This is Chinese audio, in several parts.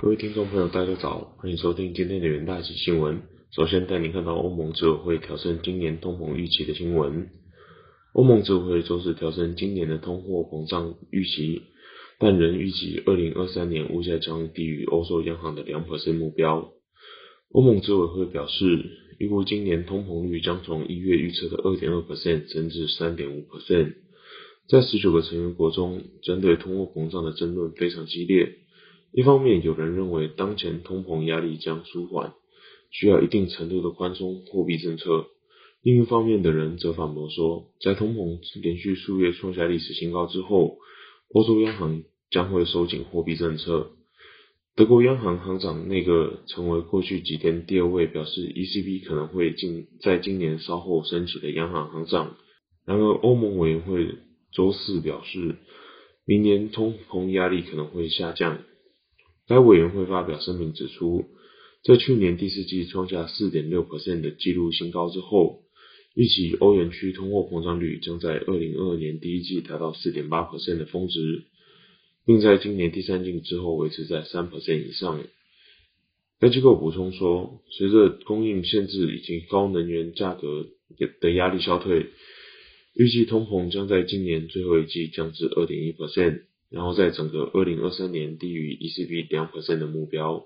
各位听众朋友，大家早，欢迎收听今天的元大喜新闻。首先带您看到欧盟执委会调升今年通膨预期的新闻。欧盟执委会周四调升今年的通货膨胀预期，但仍预计二零二三年物价将低于欧洲央行的两目标。欧盟执委会表示，预估今年通膨率将从一月预测的二点二 percent 增至三点五 percent。在十九个成员国中，针对通货膨胀的争论非常激烈。一方面，有人认为当前通膨压力将舒缓，需要一定程度的宽松货币政策；另一方面的人则反驳说，在通膨连续数月创下历史新高之后，欧洲央行将会收紧货币政策。德国央行行长内阁成为过去几天第二位表示 ECB 可能会进在今年稍后升起的央行行长。然而，欧盟委员会周四表示，明年通膨压力可能会下降。该委员会发表声明指出，在去年第四季创下4.6%的纪录新高之后，预期欧元区通货膨胀率将在2022年第一季达到4.8%的峰值，并在今年第三季之后维持在3%以上。该机构补充说，随着供应限制以及高能源价格的压力消退，预计通膨将在今年最后一季降至2.1%。然后在整个二零二三年低于 ECB 两 percent 的目标，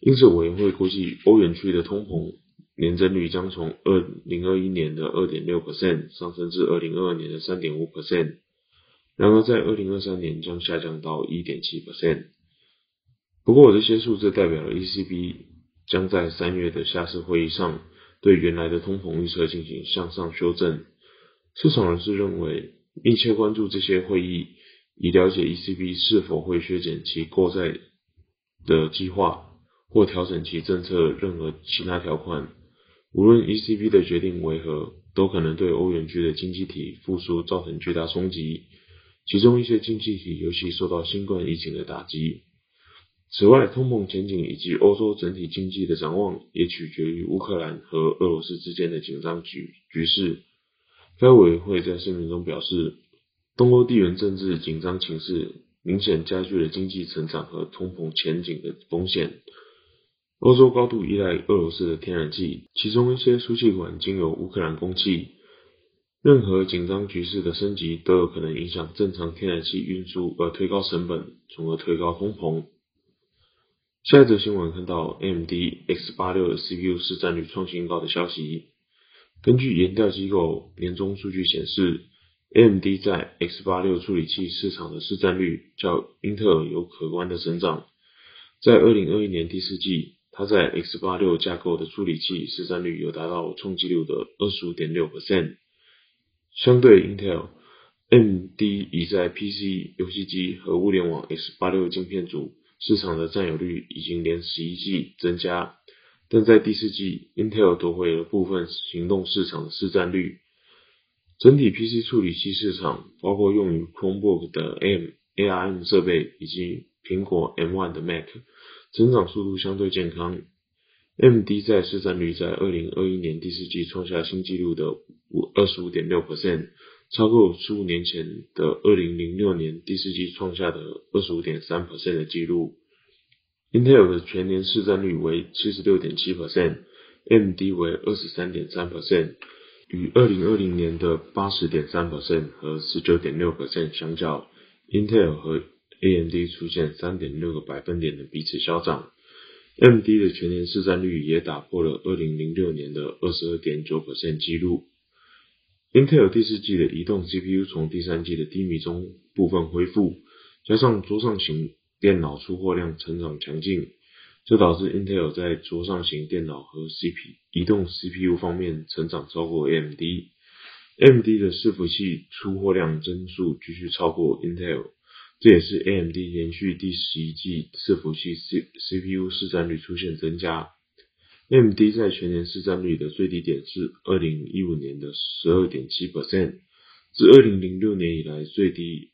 因此委员会估计欧元区的通膨年增率将从二零二一年的二点六 percent 上升至二零二二年的三点五 percent，然而在二零二三年将下降到一点七 percent。不过这些数字代表了 ECB 将在三月的下次会议上对原来的通膨预测进行向上修正。市场人士认为，密切关注这些会议。以了解 ECB 是否会削减其购债的计划，或调整其政策任何其他条款。无论 ECB 的决定为何，都可能对欧元区的经济体复苏造成巨大冲击。其中一些经济体尤其受到新冠疫情的打击。此外，通膨前景以及欧洲整体经济的展望也取决于乌克兰和俄罗斯之间的紧张局局势。该委员会在声明中表示。东欧地缘政治紧张情势明显加剧了经济成长和通膨前景的风险。欧洲高度依赖俄罗斯的天然气，其中一些输气管经由乌克兰供气。任何紧张局势的升级都有可能影响正常天然气运输，而推高成本，从而推高通膨。下一则新闻看到 AMD X 八六的 CPU 市占率创新高的消息。根据研调机构年终数据显示。AMD 在 X 八六处理器市场的市占率较英特尔有可观的增长。在二零二一年第四季，它在 X 八六架构的处理器市占率有达到冲击率的二十五点六 percent。相对 Intel，AMD 已在 PC、游戏机和物联网 X 八六晶片组市场的占有率已经连十一季增加，但在第四季，Intel 夺回了部分行动市场的市占率。整体 PC 处理器市场，包括用于 Chromebook 的 AM、ARM 设备以及苹果 M1 的 Mac，增长速度相对健康。AMD 在市占率在2021年第四季创下新纪录的五二十五点六 percent，超过十五年前的2006年第四季创下的二十五点三 percent 的纪录。Intel 的全年市占率为七十六点七 percent，AMD 为二十三点三 percent。与二零二零年的八十点三 percent 和十九点六 percent 相较，Intel 和 AMD 出现三点六个百分点的彼此消长。AMD 的全年市占率也打破了二零零六年的二十二点九 percent 记录。Intel 第四季的移动 CPU 从第三季的低迷中部分恢复，加上桌上型电脑出货量成长强劲。这导致 Intel 在桌上型电脑和 CP 移动 CPU 方面成长超过 AMD。AMD 的伺服器出货量增速继续超过 Intel，这也是 AMD 连续第十一季伺服器 C CPU 市占率出现增加。AMD 在全年市占率的最低点是二零一五年的十二点七 percent，自二零零六年以来最低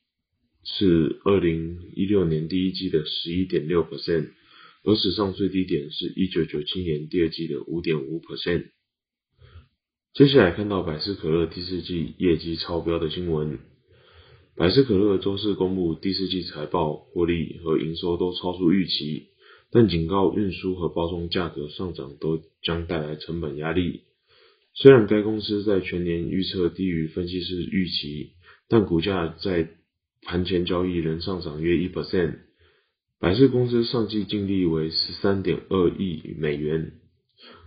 是二零一六年第一季的十一点六 percent。而史上最低点是1997年第二季的5.5%。接下来看到百事可乐第四季业绩超标的新闻。百事可乐周四公布第四季财报，获利和营收都超出预期，但警告运输和包装价格上涨都将带来成本压力。虽然该公司在全年预测低于分析师预期，但股价在盘前交易仍上涨约一 percent。百事公司上季净利为十三点二亿美元，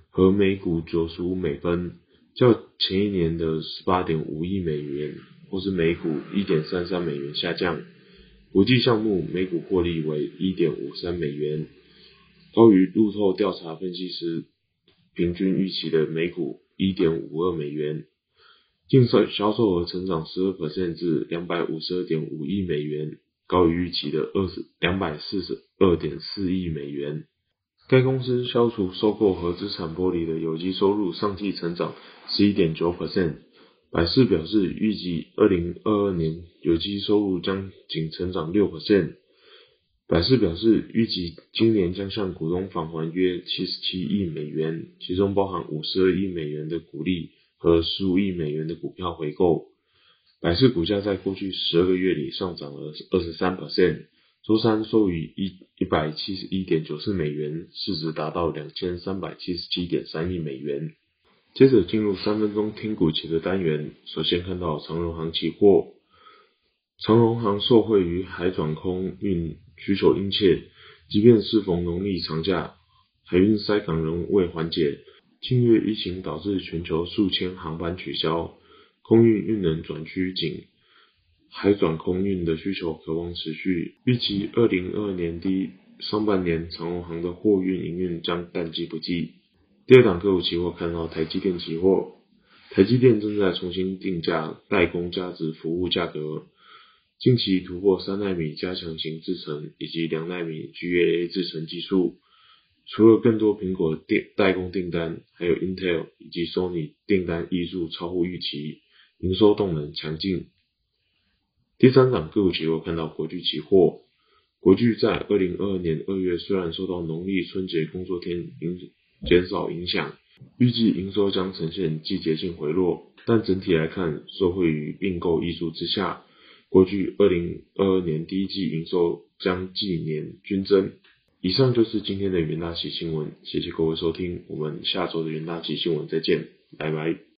和每股九十五美分，较前一年的十八点五亿美元，或是每股一点三三美元下降。国际项目每股获利为一点五三美元。高于路透调查分析师平均预期的每股一点五二美元，净售销售额成长十二%至两百五十二点五亿美元，高于预期的二十两百四十二点四亿美元。该公司消除收购和资产剥离的有机收入上季成长十一点九 percent。百事表示，预计二零二二年有机收入将仅成长六 percent。百事表示，预计今年将向股东返还约七十七亿美元，其中包含五十二亿美元的股利和十五亿美元的股票回购。百事股价在过去十二个月里上涨了二十三 percent，周三收于一一百七十一点九四美元，市值达到两千三百七十七点三亿美元。接着进入三分钟听股期的单元，首先看到长荣航期货，长荣航受惠于海转空运。需求殷切，即便适逢农历长假，海运塞港仍未缓解。近月疫情导致全球数千航班取消，空运运能转趋紧，海转空运的需求渴望持续。预计二零二二年底上半年，长荣航的货运营运将淡季不济。第二档个股期货看到台积电期货，台积电正在重新定价代工价值服务价格。近期突破三纳米加强型制程以及两纳米 GAA 制程技术，除了更多苹果电代工订单，还有 Intel 以及 Sony 订单溢入超乎预期，营收动能强劲。第三档个股结构看到国巨期货，国巨在二零二二年二月虽然受到农历春节工作天影减少影响，预计营收将呈现季节性回落，但整体来看，受惠于并购溢出之下。国巨二零二二年第一季营收将季年均增。以上就是今天的元大旗新闻，谢谢各位收听，我们下周的元大旗新闻再见，拜拜。